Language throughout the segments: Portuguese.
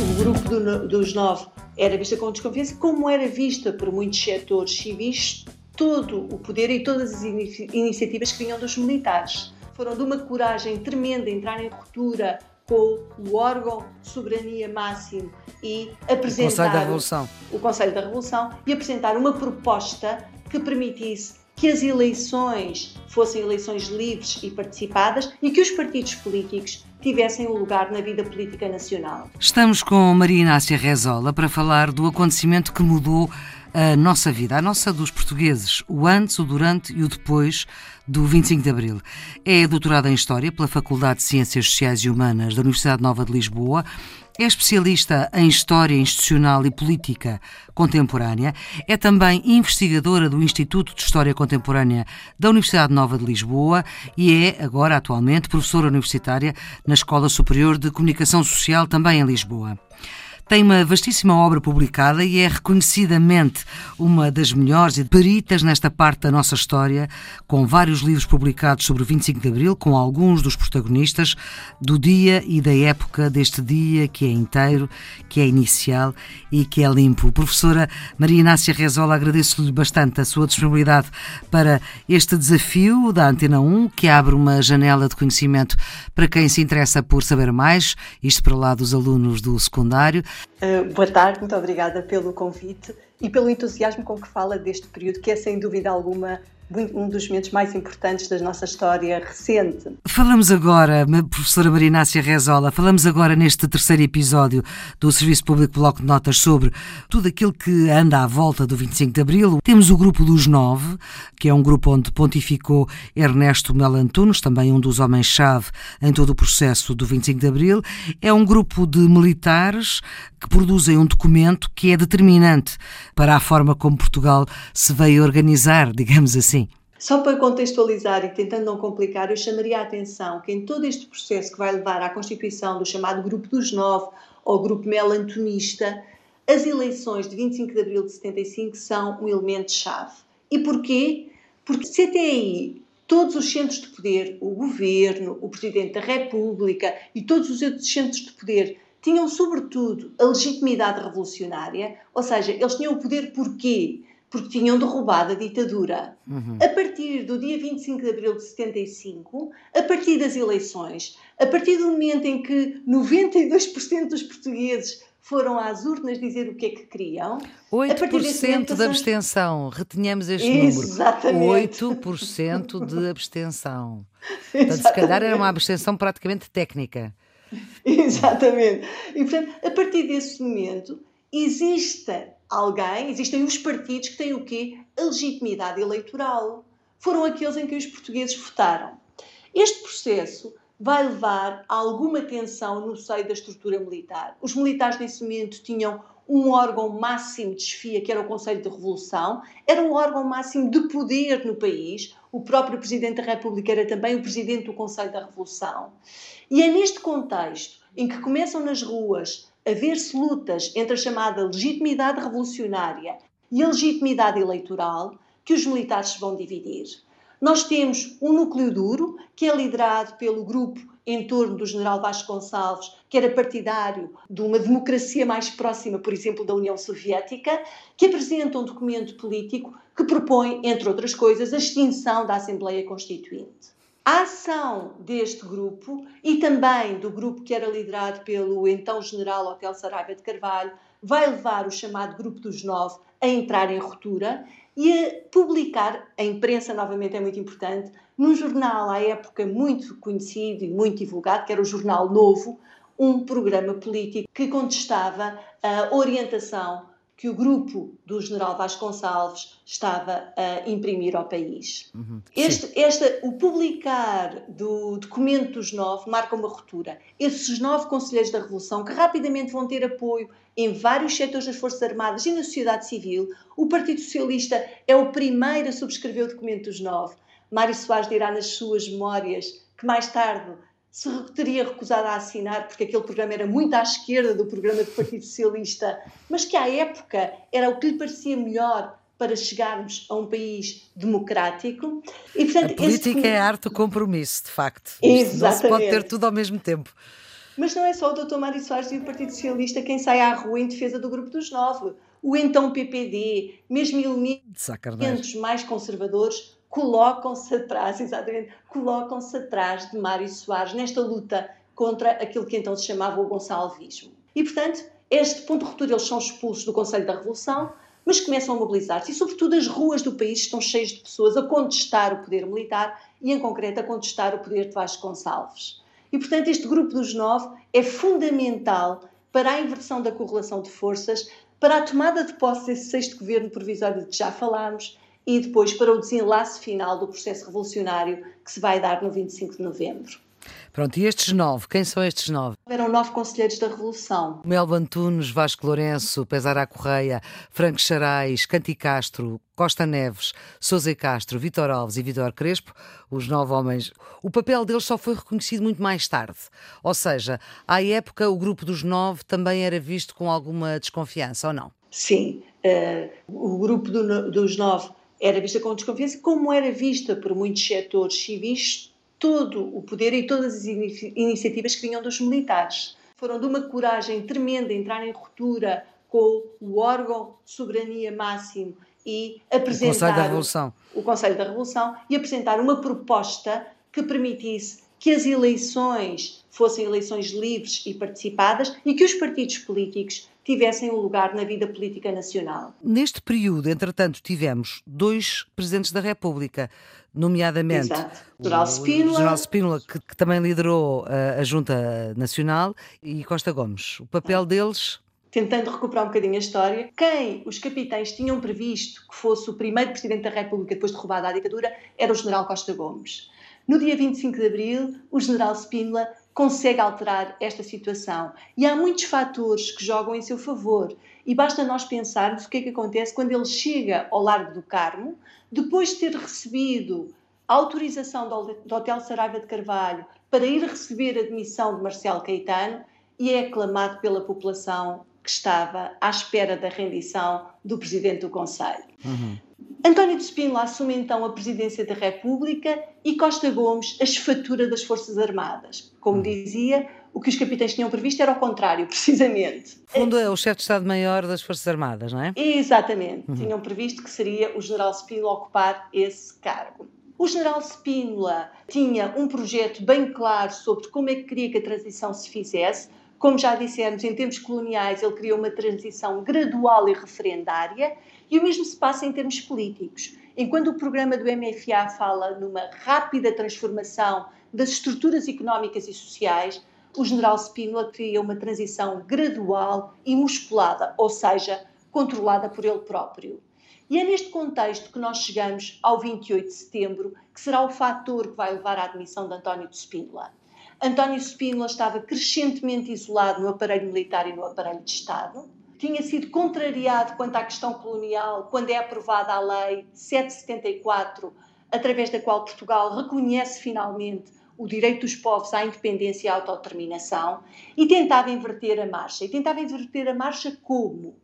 O grupo do, dos nove era vista com desconfiança, como era vista por muitos setores civis todo o poder e todas as iniciativas que vinham dos militares. Foram de uma coragem tremenda entrar em ruptura com o órgão de soberania máximo e apresentar o Conselho da Revolução. o Conselho da Revolução e apresentar uma proposta que permitisse que as eleições fossem eleições livres e participadas e que os partidos políticos tivessem um lugar na vida política nacional. Estamos com Maria Inácia Rezola para falar do acontecimento que mudou a nossa vida, a nossa dos portugueses, o antes, o durante e o depois do 25 de Abril. É doutorada em História pela Faculdade de Ciências Sociais e Humanas da Universidade Nova de Lisboa. É especialista em História Institucional e Política Contemporânea. É também investigadora do Instituto de História Contemporânea da Universidade Nova de Lisboa e é, agora, atualmente, professora universitária na Escola Superior de Comunicação Social, também em Lisboa. Tem uma vastíssima obra publicada e é reconhecidamente uma das melhores e peritas nesta parte da nossa história, com vários livros publicados sobre o 25 de Abril, com alguns dos protagonistas do dia e da época deste dia que é inteiro, que é inicial e que é limpo. Professora Maria Inácia Rezola, agradeço-lhe bastante a sua disponibilidade para este desafio da Antena 1, que abre uma janela de conhecimento para quem se interessa por saber mais, isto para lá dos alunos do secundário. Uh, boa tarde, muito obrigada pelo convite e pelo entusiasmo com que fala deste período, que é sem dúvida alguma um dos momentos mais importantes da nossa história recente. Falamos agora, professora Maria Inácia Rezola, falamos agora neste terceiro episódio do Serviço Público Bloco de Notas sobre tudo aquilo que anda à volta do 25 de Abril. Temos o grupo dos nove, que é um grupo onde pontificou Ernesto Melantunos, também um dos homens-chave em todo o processo do 25 de Abril. É um grupo de militares que produzem um documento que é determinante para a forma como Portugal se veio organizar, digamos assim. Só para contextualizar e tentando não complicar, eu chamaria a atenção que em todo este processo que vai levar à constituição do chamado Grupo dos Nove ou Grupo Melantonista, as eleições de 25 de abril de 75 são um elemento-chave. E porquê? Porque se até aí todos os centros de poder, o governo, o Presidente da República e todos os outros centros de poder tinham, sobretudo, a legitimidade revolucionária, ou seja, eles tinham o poder porquê? Porque tinham derrubado a ditadura. Uhum. A partir do dia 25 de abril de 75, a partir das eleições, a partir do momento em que 92% dos portugueses foram às urnas dizer o que é que queriam. 8% de abstenção, retenhamos este Exatamente. número. 8% de abstenção. Portanto, se calhar era uma abstenção praticamente técnica. Exatamente. E, portanto, a partir desse momento, existe alguém, existem os partidos que têm o quê? A legitimidade eleitoral. Foram aqueles em que os portugueses votaram. Este processo vai levar a alguma tensão no seio da estrutura militar. Os militares nesse momento tinham um órgão máximo de chefia, que era o Conselho de Revolução, era um órgão máximo de poder no país. O próprio Presidente da República era também o Presidente do Conselho da Revolução. E é neste contexto em que começam nas ruas haver-se lutas entre a chamada legitimidade revolucionária e a legitimidade eleitoral que os militares se vão dividir. Nós temos um núcleo duro, que é liderado pelo grupo em torno do general Vasco Gonçalves, que era partidário de uma democracia mais próxima, por exemplo, da União Soviética, que apresenta um documento político que propõe, entre outras coisas, a extinção da Assembleia Constituinte. A ação deste grupo e também do grupo que era liderado pelo então general Hotel Saraiva de Carvalho vai levar o chamado Grupo dos Nove a entrar em ruptura e a publicar, a imprensa novamente é muito importante, num jornal à época muito conhecido e muito divulgado, que era o Jornal Novo, um programa político que contestava a orientação que o grupo do general Vasconcelos estava a imprimir ao país. Uhum, este, esta, o publicar do documento dos nove marca uma ruptura. Esses nove conselheiros da Revolução, que rapidamente vão ter apoio em vários setores das Forças Armadas e na sociedade civil, o Partido Socialista é o primeiro a subscrever o documento dos nove. Mário Soares dirá nas suas memórias que mais tarde se teria recusado a assinar, porque aquele programa era muito à esquerda do programa do Partido Socialista, mas que à época era o que lhe parecia melhor para chegarmos a um país democrático. E, portanto, a política esse... é a arte do compromisso, de facto. Exatamente. Não se pode ter tudo ao mesmo tempo. Mas não é só o Dr. Mário Soares e o Partido Socialista quem sai à rua em defesa do Grupo dos Nove. O então PPD, mesmo elementos mais conservadores, colocam-se atrás, exatamente, colocam-se atrás de Mário Soares nesta luta contra aquilo que então se chamava o gonçalvismo. E, portanto, este ponto de ruptura eles são expulsos do Conselho da Revolução, mas começam a mobilizar-se e, sobretudo, as ruas do país estão cheias de pessoas a contestar o poder militar e, em concreto, a contestar o poder de Vasco Gonçalves. E, portanto, este grupo dos nove é fundamental para a inversão da correlação de forças, para a tomada de posse desse sexto governo provisório de que já falámos e depois para o desenlace final do processo revolucionário que se vai dar no 25 de novembro. Pronto, e estes nove, quem são estes nove? Eram nove conselheiros da Revolução. Melba Antunes, Vasco Lourenço, Pesara Correia, Franco Charais, Canti Castro, Costa Neves, Sousa Castro, Vitor Alves e Vitor Crespo, os nove homens. O papel deles só foi reconhecido muito mais tarde. Ou seja, à época o grupo dos nove também era visto com alguma desconfiança, ou não? Sim, uh, o grupo do, dos nove era vista com desconfiança, como era vista por muitos setores civis todo o poder e todas as iniciativas que vinham dos militares. Foram de uma coragem tremenda entrar em ruptura com o órgão de soberania máximo e apresentar o Conselho da Revolução. o Conselho da Revolução e apresentar uma proposta que permitisse que as eleições fossem eleições livres e participadas e que os partidos políticos tivessem um lugar na vida política nacional. Neste período, entretanto, tivemos dois presidentes da República, nomeadamente Exato. o General Spínola, General Spínola que, que, também liderou a, a Junta Nacional, e Costa Gomes. O papel deles tentando recuperar um bocadinho a história, quem os capitães tinham previsto que fosse o primeiro presidente da República depois de roubada a ditadura era o general Costa Gomes. No dia 25 de abril, o general Spínola consegue alterar esta situação. E há muitos fatores que jogam em seu favor. E basta nós pensarmos o que é que acontece quando ele chega ao Largo do Carmo, depois de ter recebido a autorização do Hotel Saraiva de Carvalho para ir receber a admissão de Marcelo Caetano e é aclamado pela população que estava à espera da rendição do Presidente do Conselho. Uhum. António de Spínola assume então a presidência da República e Costa Gomes a esfatura das Forças Armadas. Como hum. dizia, o que os capitães tinham previsto era o contrário, precisamente. Fundo é o chefe de Estado-Maior das Forças Armadas, não é? Exatamente. Uhum. Tinham previsto que seria o general Spínola ocupar esse cargo. O general Spínola tinha um projeto bem claro sobre como é que queria que a transição se fizesse, como já dissemos, em tempos coloniais, ele criou uma transição gradual e referendária, e o mesmo se passa em termos políticos. Enquanto o programa do MFA fala numa rápida transformação das estruturas económicas e sociais, o general Spínola cria uma transição gradual e musculada, ou seja, controlada por ele próprio. E é neste contexto que nós chegamos ao 28 de setembro, que será o fator que vai levar à admissão de António de Spínola. António Spínola estava crescentemente isolado no aparelho militar e no aparelho de Estado. Tinha sido contrariado quanto à questão colonial quando é aprovada a Lei 774, através da qual Portugal reconhece finalmente o direito dos povos à independência e à autodeterminação, e tentava inverter a marcha. E tentava inverter a marcha como?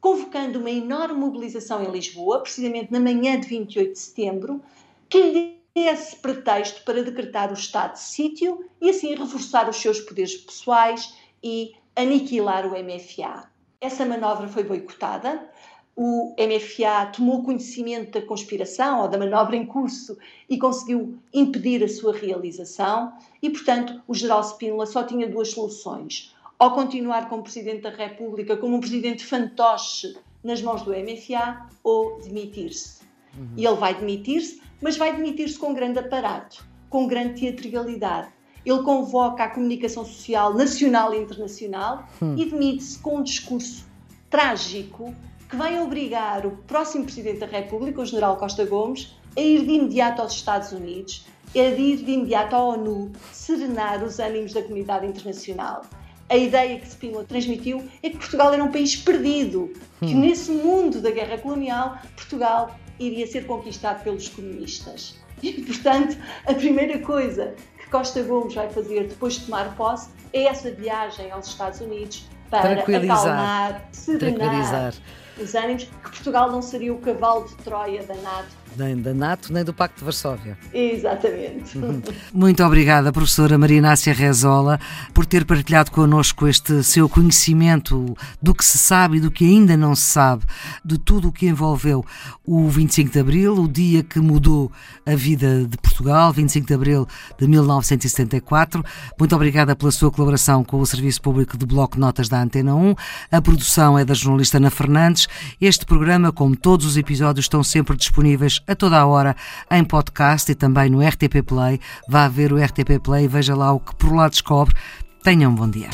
Convocando uma enorme mobilização em Lisboa, precisamente na manhã de 28 de setembro, que lhe esse pretexto para decretar o estado de sítio e assim reforçar os seus poderes pessoais e aniquilar o MFA. Essa manobra foi boicotada. O MFA tomou conhecimento da conspiração ou da manobra em curso e conseguiu impedir a sua realização. E, portanto, o general Spínola só tinha duas soluções: ou continuar como Presidente da República, como um Presidente fantoche nas mãos do MFA, ou demitir-se. Uhum. E ele vai demitir-se, mas vai demitir-se com grande aparato, com grande teatralidade. Ele convoca a comunicação social nacional e internacional hum. e demite-se com um discurso trágico que vai obrigar o próximo Presidente da República, o General Costa Gomes, a ir de imediato aos Estados Unidos, a ir de imediato à ONU, serenar os ânimos da comunidade internacional. A ideia que Spínola transmitiu é que Portugal era um país perdido, que hum. nesse mundo da guerra colonial, Portugal iria ser conquistado pelos comunistas. E, portanto, a primeira coisa que Costa Gomes vai fazer depois de tomar posse é essa viagem aos Estados Unidos para acalmar, serenar os ânimos, que Portugal não seria o cavalo de Troia danado nem da NATO, nem do Pacto de Varsóvia. Exatamente. Muito obrigada, professora Maria Inácia Rezola, por ter partilhado connosco este seu conhecimento do que se sabe e do que ainda não se sabe, de tudo o que envolveu o 25 de Abril, o dia que mudou a vida de Portugal, 25 de Abril de 1974. Muito obrigada pela sua colaboração com o Serviço Público de Bloco Notas da Antena 1. A produção é da jornalista Ana Fernandes. Este programa, como todos os episódios, estão sempre disponíveis a toda a hora em podcast e também no RTP Play. Vá ver o RTP Play veja lá o que por lá descobre. Tenham um bom dia.